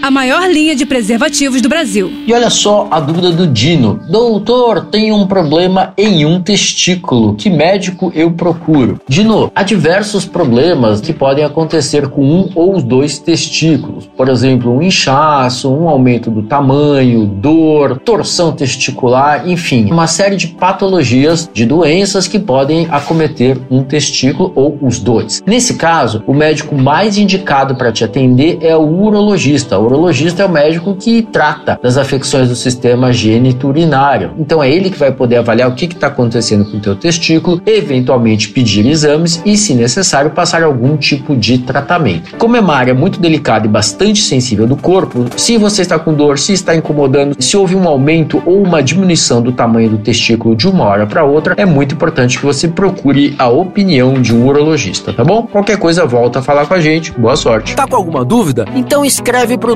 a maior linha de preservativos do Brasil. E olha só a dúvida do Dino. Doutor, tenho um problema em um testículo. Que médico eu procuro? Dino, há diversos problemas que podem acontecer com um ou os dois testículos. Por exemplo, um inchaço, um aumento do tamanho, dor, torção testicular, enfim, uma série de patologias, de doenças que podem acometer um testículo ou os dois. Nesse caso, o médico mais indicado para te atender é o urologista urologista é o médico que trata das afecções do sistema geniturinário. Então é ele que vai poder avaliar o que está acontecendo com o teu testículo, eventualmente pedir exames e, se necessário, passar algum tipo de tratamento. Como é uma área muito delicada e bastante sensível do corpo, se você está com dor, se está incomodando, se houve um aumento ou uma diminuição do tamanho do testículo de uma hora para outra, é muito importante que você procure a opinião de um urologista, tá bom? Qualquer coisa, volta a falar com a gente. Boa sorte. Tá com alguma dúvida? Então escreve pro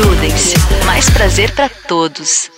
Prudence. Mais prazer para todos.